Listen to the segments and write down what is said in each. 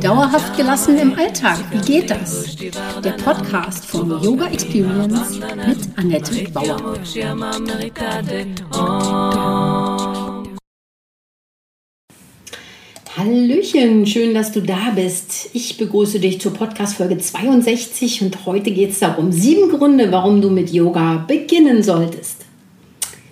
Dauerhaft gelassen im Alltag, wie geht das? Der Podcast von Yoga Experience mit Annette Bauer. Hallöchen, schön, dass du da bist. Ich begrüße dich zur Podcast Folge 62 und heute geht es darum, sieben Gründe, warum du mit Yoga beginnen solltest.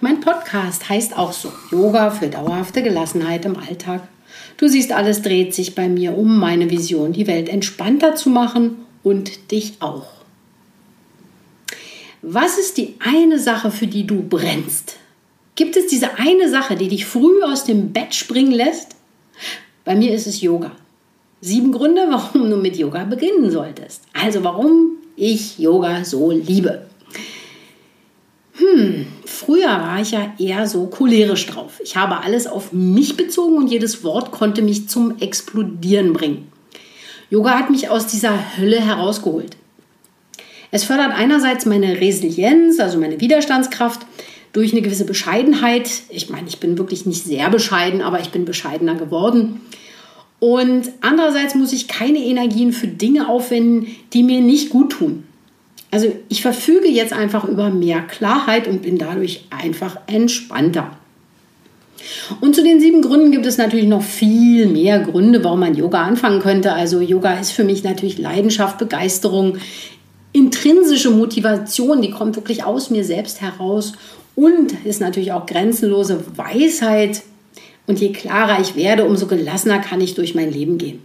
Mein Podcast heißt auch so Yoga für dauerhafte Gelassenheit im Alltag. Du siehst, alles dreht sich bei mir um meine Vision, die Welt entspannter zu machen und dich auch. Was ist die eine Sache, für die du brennst? Gibt es diese eine Sache, die dich früh aus dem Bett springen lässt? Bei mir ist es Yoga. Sieben Gründe, warum du mit Yoga beginnen solltest. Also warum ich Yoga so liebe. Hm, früher war ich ja eher so cholerisch drauf. Ich habe alles auf mich bezogen und jedes Wort konnte mich zum Explodieren bringen. Yoga hat mich aus dieser Hölle herausgeholt. Es fördert einerseits meine Resilienz, also meine Widerstandskraft, durch eine gewisse Bescheidenheit. Ich meine, ich bin wirklich nicht sehr bescheiden, aber ich bin bescheidener geworden. Und andererseits muss ich keine Energien für Dinge aufwenden, die mir nicht gut tun. Also ich verfüge jetzt einfach über mehr Klarheit und bin dadurch einfach entspannter. Und zu den sieben Gründen gibt es natürlich noch viel mehr Gründe, warum man Yoga anfangen könnte. Also Yoga ist für mich natürlich Leidenschaft, Begeisterung, intrinsische Motivation, die kommt wirklich aus mir selbst heraus und ist natürlich auch grenzenlose Weisheit. Und je klarer ich werde, umso gelassener kann ich durch mein Leben gehen.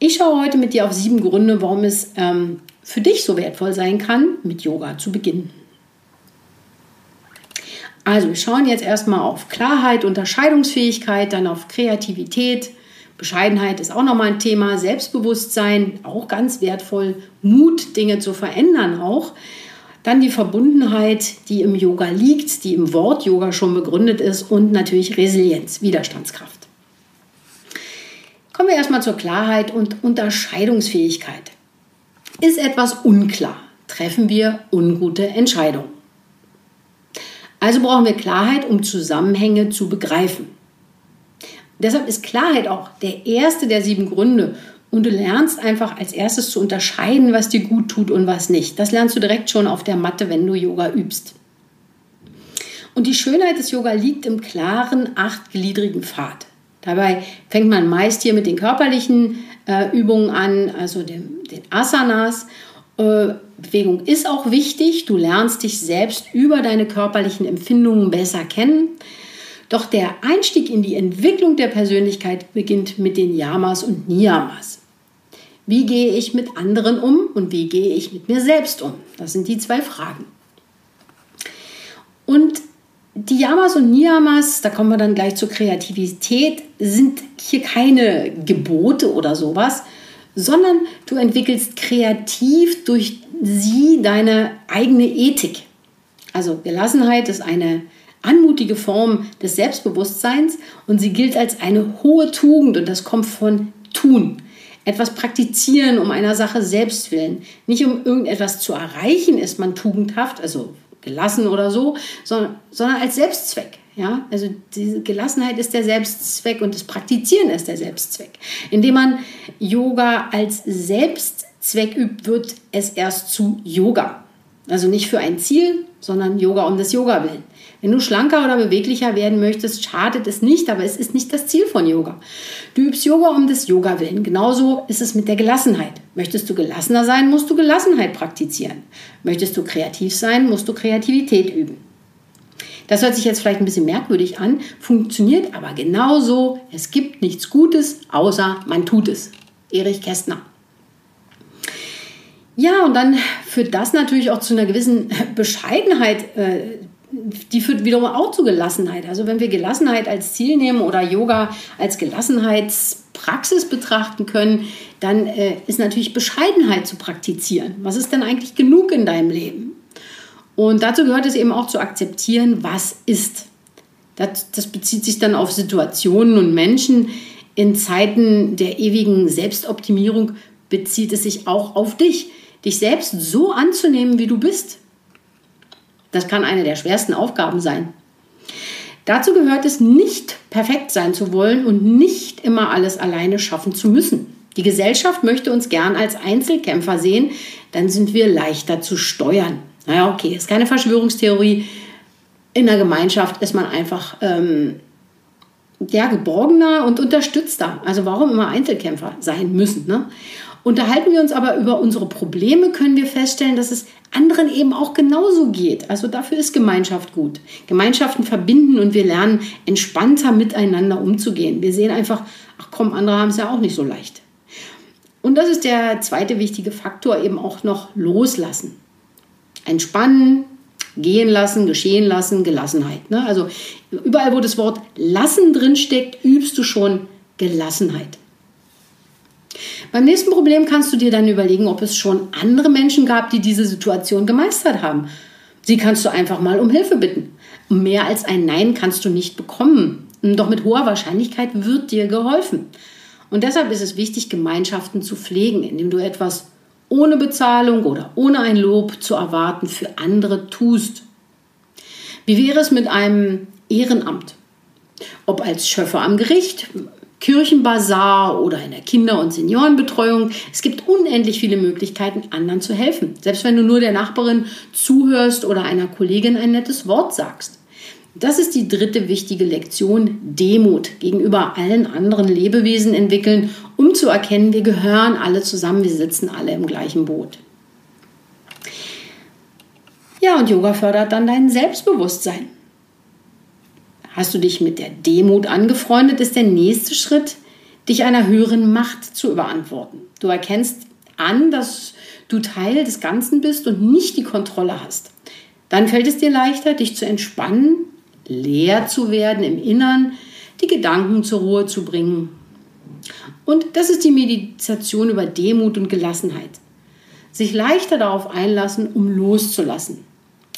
Ich schaue heute mit dir auf sieben Gründe, warum es ähm, für dich so wertvoll sein kann, mit Yoga zu beginnen. Also wir schauen jetzt erstmal auf Klarheit, Unterscheidungsfähigkeit, dann auf Kreativität. Bescheidenheit ist auch nochmal ein Thema. Selbstbewusstsein, auch ganz wertvoll. Mut, Dinge zu verändern auch. Dann die Verbundenheit, die im Yoga liegt, die im Wort Yoga schon begründet ist. Und natürlich Resilienz, Widerstandskraft. Kommen wir erstmal zur Klarheit und Unterscheidungsfähigkeit. Ist etwas unklar, treffen wir ungute Entscheidungen. Also brauchen wir Klarheit, um Zusammenhänge zu begreifen. Deshalb ist Klarheit auch der erste der sieben Gründe. Und du lernst einfach als erstes zu unterscheiden, was dir gut tut und was nicht. Das lernst du direkt schon auf der Matte, wenn du Yoga übst. Und die Schönheit des Yoga liegt im klaren, achtgliedrigen Pfad. Dabei fängt man meist hier mit den körperlichen äh, Übungen an, also dem, den Asanas. Äh, Bewegung ist auch wichtig. Du lernst dich selbst über deine körperlichen Empfindungen besser kennen. Doch der Einstieg in die Entwicklung der Persönlichkeit beginnt mit den Yamas und Niyamas. Wie gehe ich mit anderen um und wie gehe ich mit mir selbst um? Das sind die zwei Fragen. Und die Yamas und Niyamas, da kommen wir dann gleich zur Kreativität, sind hier keine Gebote oder sowas, sondern du entwickelst kreativ durch sie deine eigene Ethik. Also Gelassenheit ist eine anmutige Form des Selbstbewusstseins und sie gilt als eine hohe Tugend und das kommt von tun. Etwas praktizieren um einer Sache selbst willen. Nicht um irgendetwas zu erreichen ist man tugendhaft, also gelassen oder so, sondern, sondern als Selbstzweck. Ja, also diese Gelassenheit ist der Selbstzweck und das Praktizieren ist der Selbstzweck. Indem man Yoga als Selbstzweck übt, wird es erst zu Yoga. Also nicht für ein Ziel, sondern Yoga um des Yoga willen. Wenn du schlanker oder beweglicher werden möchtest, schadet es nicht, aber es ist nicht das Ziel von Yoga. Du übst Yoga um des Yoga willen. Genauso ist es mit der Gelassenheit. Möchtest du gelassener sein, musst du Gelassenheit praktizieren. Möchtest du kreativ sein, musst du Kreativität üben. Das hört sich jetzt vielleicht ein bisschen merkwürdig an, funktioniert aber genauso. Es gibt nichts Gutes, außer man tut es. Erich Kästner. Ja, und dann führt das natürlich auch zu einer gewissen Bescheidenheit äh, die führt wiederum auch zu Gelassenheit. Also wenn wir Gelassenheit als Ziel nehmen oder Yoga als Gelassenheits Praxis betrachten können, dann äh, ist natürlich Bescheidenheit zu praktizieren. Was ist denn eigentlich genug in deinem Leben? Und dazu gehört es eben auch zu akzeptieren, was ist. Das, das bezieht sich dann auf Situationen und Menschen. In Zeiten der ewigen Selbstoptimierung bezieht es sich auch auf dich, dich selbst so anzunehmen, wie du bist. Das kann eine der schwersten Aufgaben sein. Dazu gehört es nicht perfekt sein zu wollen und nicht immer alles alleine schaffen zu müssen. Die Gesellschaft möchte uns gern als Einzelkämpfer sehen, dann sind wir leichter zu steuern. Naja, okay, ist keine Verschwörungstheorie. In der Gemeinschaft ist man einfach ähm, ja, geborgener und unterstützter. Also warum immer Einzelkämpfer sein müssen. Ne? Unterhalten wir uns aber über unsere Probleme, können wir feststellen, dass es anderen eben auch genauso geht. Also dafür ist Gemeinschaft gut. Gemeinschaften verbinden und wir lernen entspannter miteinander umzugehen. Wir sehen einfach, ach komm, andere haben es ja auch nicht so leicht. Und das ist der zweite wichtige Faktor, eben auch noch loslassen. Entspannen, gehen lassen, geschehen lassen, Gelassenheit. Ne? Also überall, wo das Wort lassen drin steckt, übst du schon Gelassenheit. Beim nächsten Problem kannst du dir dann überlegen, ob es schon andere Menschen gab, die diese Situation gemeistert haben. Sie kannst du einfach mal um Hilfe bitten. Mehr als ein Nein kannst du nicht bekommen. Doch mit hoher Wahrscheinlichkeit wird dir geholfen. Und deshalb ist es wichtig, Gemeinschaften zu pflegen, indem du etwas ohne Bezahlung oder ohne ein Lob zu erwarten für andere tust. Wie wäre es mit einem Ehrenamt? Ob als Schöffer am Gericht, Kirchenbazar oder in der Kinder- und Seniorenbetreuung. Es gibt unendlich viele Möglichkeiten, anderen zu helfen. Selbst wenn du nur der Nachbarin zuhörst oder einer Kollegin ein nettes Wort sagst. Das ist die dritte wichtige Lektion, Demut gegenüber allen anderen Lebewesen entwickeln, um zu erkennen, wir gehören alle zusammen, wir sitzen alle im gleichen Boot. Ja, und Yoga fördert dann dein Selbstbewusstsein. Hast du dich mit der Demut angefreundet, ist der nächste Schritt, dich einer höheren Macht zu überantworten. Du erkennst an, dass du Teil des Ganzen bist und nicht die Kontrolle hast. Dann fällt es dir leichter, dich zu entspannen, leer zu werden im Innern, die Gedanken zur Ruhe zu bringen. Und das ist die Meditation über Demut und Gelassenheit. Sich leichter darauf einlassen, um loszulassen.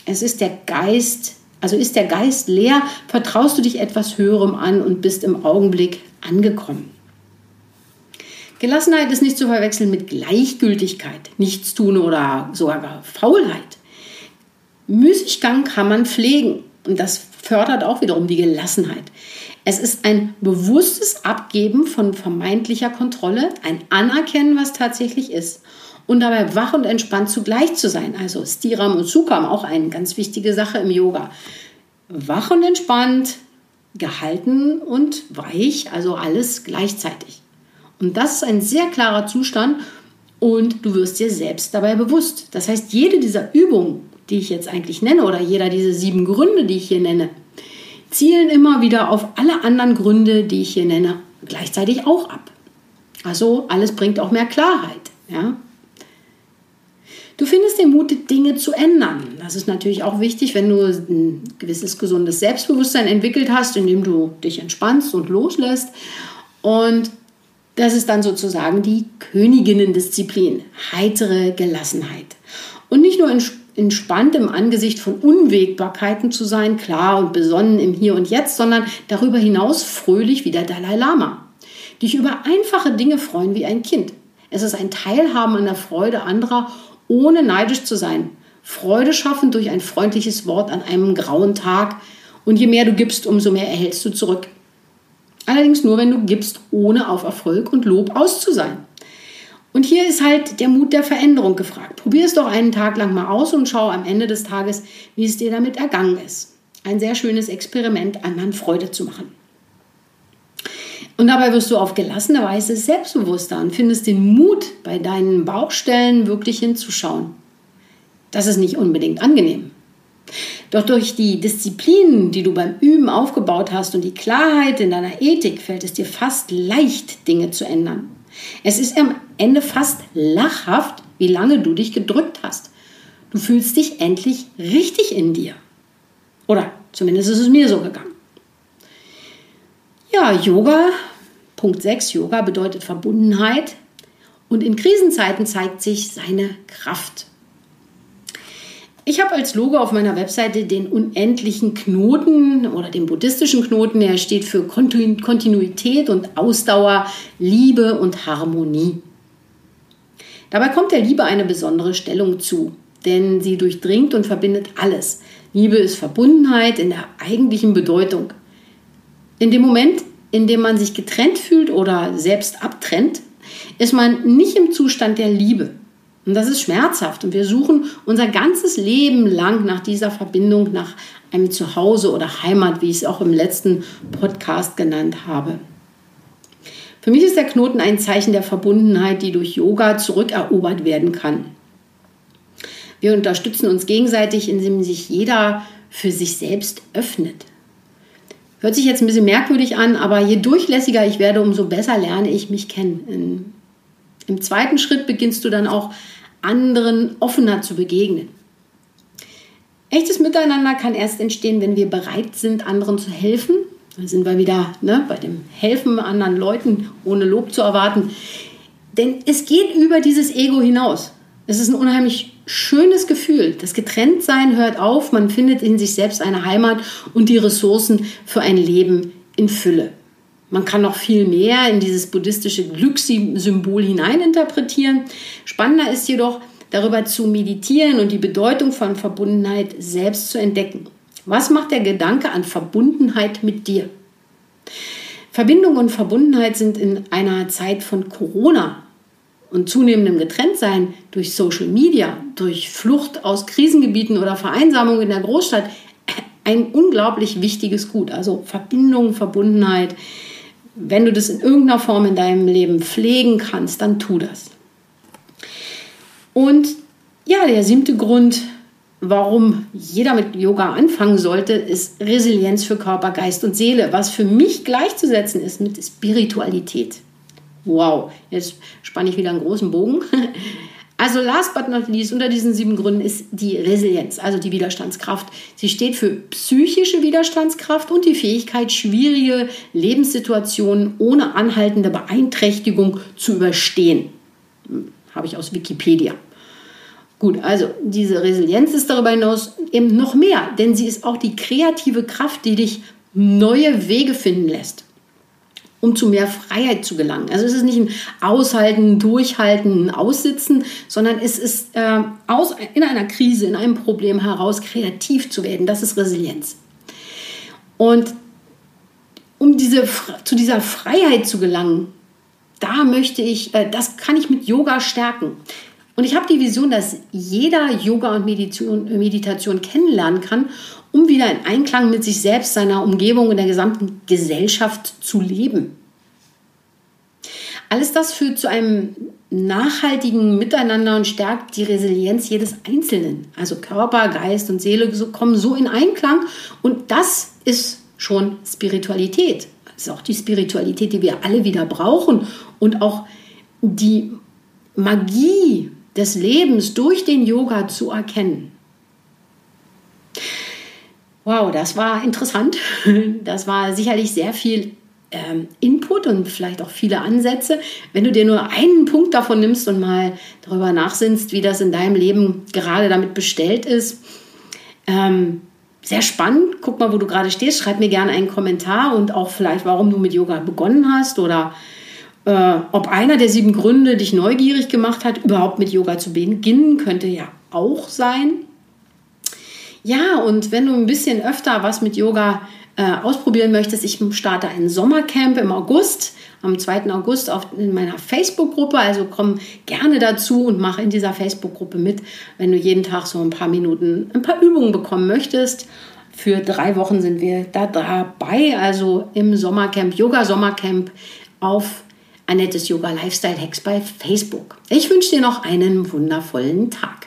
Es ist der Geist, also ist der Geist leer, vertraust du dich etwas Höherem an und bist im Augenblick angekommen. Gelassenheit ist nicht zu verwechseln mit Gleichgültigkeit, Nichtstun oder sogar Faulheit. Müßiggang kann man pflegen und das fördert auch wiederum die Gelassenheit. Es ist ein bewusstes Abgeben von vermeintlicher Kontrolle, ein Anerkennen, was tatsächlich ist und dabei wach und entspannt zugleich zu sein. Also Stiram und Sukam, auch eine ganz wichtige Sache im Yoga. Wach und entspannt, gehalten und weich, also alles gleichzeitig. Und das ist ein sehr klarer Zustand und du wirst dir selbst dabei bewusst. Das heißt, jede dieser Übungen, die ich jetzt eigentlich nenne, oder jeder dieser sieben Gründe, die ich hier nenne, zielen immer wieder auf alle anderen Gründe, die ich hier nenne, gleichzeitig auch ab. Also alles bringt auch mehr Klarheit. Ja? Du findest den Mut, Dinge zu ändern. Das ist natürlich auch wichtig, wenn du ein gewisses gesundes Selbstbewusstsein entwickelt hast, indem du dich entspannst und loslässt. Und das ist dann sozusagen die Königinnendisziplin, heitere Gelassenheit. Und nicht nur entspannt im Angesicht von Unwägbarkeiten zu sein, klar und besonnen im Hier und Jetzt, sondern darüber hinaus fröhlich wie der Dalai Lama. Dich über einfache Dinge freuen wie ein Kind. Es ist ein Teilhaben an der Freude anderer ohne neidisch zu sein. Freude schaffen durch ein freundliches Wort an einem grauen Tag. Und je mehr du gibst, umso mehr erhältst du zurück. Allerdings nur, wenn du gibst, ohne auf Erfolg und Lob aus sein. Und hier ist halt der Mut der Veränderung gefragt. Probier es doch einen Tag lang mal aus und schau am Ende des Tages, wie es dir damit ergangen ist. Ein sehr schönes Experiment, anderen Freude zu machen. Und dabei wirst du auf gelassene Weise selbstbewusster und findest den Mut, bei deinen Baustellen wirklich hinzuschauen. Das ist nicht unbedingt angenehm. Doch durch die Disziplinen, die du beim Üben aufgebaut hast und die Klarheit in deiner Ethik fällt es dir fast leicht, Dinge zu ändern. Es ist am Ende fast lachhaft, wie lange du dich gedrückt hast. Du fühlst dich endlich richtig in dir. Oder zumindest ist es mir so gegangen. Ja, Yoga Punkt 6, Yoga bedeutet Verbundenheit und in Krisenzeiten zeigt sich seine Kraft. Ich habe als Logo auf meiner Webseite den unendlichen Knoten oder den buddhistischen Knoten. Er steht für Kontinuität und Ausdauer, Liebe und Harmonie. Dabei kommt der Liebe eine besondere Stellung zu, denn sie durchdringt und verbindet alles. Liebe ist Verbundenheit in der eigentlichen Bedeutung. In dem Moment, in dem man sich getrennt fühlt oder selbst abtrennt, ist man nicht im Zustand der Liebe. Und das ist schmerzhaft. Und wir suchen unser ganzes Leben lang nach dieser Verbindung, nach einem Zuhause oder Heimat, wie ich es auch im letzten Podcast genannt habe. Für mich ist der Knoten ein Zeichen der Verbundenheit, die durch Yoga zurückerobert werden kann. Wir unterstützen uns gegenseitig, indem sich jeder für sich selbst öffnet. Hört sich jetzt ein bisschen merkwürdig an, aber je durchlässiger ich werde, umso besser lerne ich mich kennen. Im zweiten Schritt beginnst du dann auch anderen offener zu begegnen. Echtes Miteinander kann erst entstehen, wenn wir bereit sind, anderen zu helfen. Da sind wir wieder ne, bei dem Helfen anderen Leuten, ohne Lob zu erwarten. Denn es geht über dieses Ego hinaus. Es ist ein unheimlich schönes Gefühl. Das Getrenntsein hört auf, man findet in sich selbst eine Heimat und die Ressourcen für ein Leben in Fülle. Man kann noch viel mehr in dieses buddhistische Glückssymbol hineininterpretieren. Spannender ist jedoch, darüber zu meditieren und die Bedeutung von Verbundenheit selbst zu entdecken. Was macht der Gedanke an Verbundenheit mit dir? Verbindung und Verbundenheit sind in einer Zeit von Corona und zunehmendem Getrenntsein durch Social Media, durch Flucht aus Krisengebieten oder Vereinsamung in der Großstadt ein unglaublich wichtiges Gut. Also Verbindung, Verbundenheit, wenn du das in irgendeiner Form in deinem Leben pflegen kannst, dann tu das. Und ja, der siebte Grund, warum jeder mit Yoga anfangen sollte, ist Resilienz für Körper, Geist und Seele, was für mich gleichzusetzen ist mit Spiritualität. Wow, jetzt spanne ich wieder einen großen Bogen. Also last but not least, unter diesen sieben Gründen ist die Resilienz, also die Widerstandskraft. Sie steht für psychische Widerstandskraft und die Fähigkeit, schwierige Lebenssituationen ohne anhaltende Beeinträchtigung zu überstehen. Hm, habe ich aus Wikipedia. Gut, also diese Resilienz ist darüber hinaus eben noch mehr, denn sie ist auch die kreative Kraft, die dich neue Wege finden lässt um zu mehr Freiheit zu gelangen. Also es ist nicht ein Aushalten, Durchhalten, Aussitzen, sondern es ist äh, aus, in einer Krise, in einem Problem heraus kreativ zu werden. Das ist Resilienz. Und um diese, zu dieser Freiheit zu gelangen, da möchte ich, äh, das kann ich mit Yoga stärken. Und ich habe die Vision, dass jeder Yoga und Meditation, Meditation kennenlernen kann um wieder in Einklang mit sich selbst, seiner Umgebung und der gesamten Gesellschaft zu leben. Alles das führt zu einem nachhaltigen Miteinander und stärkt die Resilienz jedes Einzelnen. Also Körper, Geist und Seele kommen so in Einklang und das ist schon Spiritualität. Das ist auch die Spiritualität, die wir alle wieder brauchen und auch die Magie des Lebens durch den Yoga zu erkennen. Wow, das war interessant. Das war sicherlich sehr viel ähm, Input und vielleicht auch viele Ansätze. Wenn du dir nur einen Punkt davon nimmst und mal darüber nachsinnst, wie das in deinem Leben gerade damit bestellt ist, ähm, sehr spannend. Guck mal, wo du gerade stehst. Schreib mir gerne einen Kommentar und auch vielleicht, warum du mit Yoga begonnen hast oder äh, ob einer der sieben Gründe dich neugierig gemacht hat, überhaupt mit Yoga zu beginnen, könnte ja auch sein. Ja, und wenn du ein bisschen öfter was mit Yoga äh, ausprobieren möchtest, ich starte ein Sommercamp im August, am 2. August auf, in meiner Facebook-Gruppe. Also komm gerne dazu und mach in dieser Facebook-Gruppe mit, wenn du jeden Tag so ein paar Minuten, ein paar Übungen bekommen möchtest. Für drei Wochen sind wir da dabei, also im Sommercamp, Yoga-Sommercamp auf Annettes Yoga Lifestyle Hacks bei Facebook. Ich wünsche dir noch einen wundervollen Tag.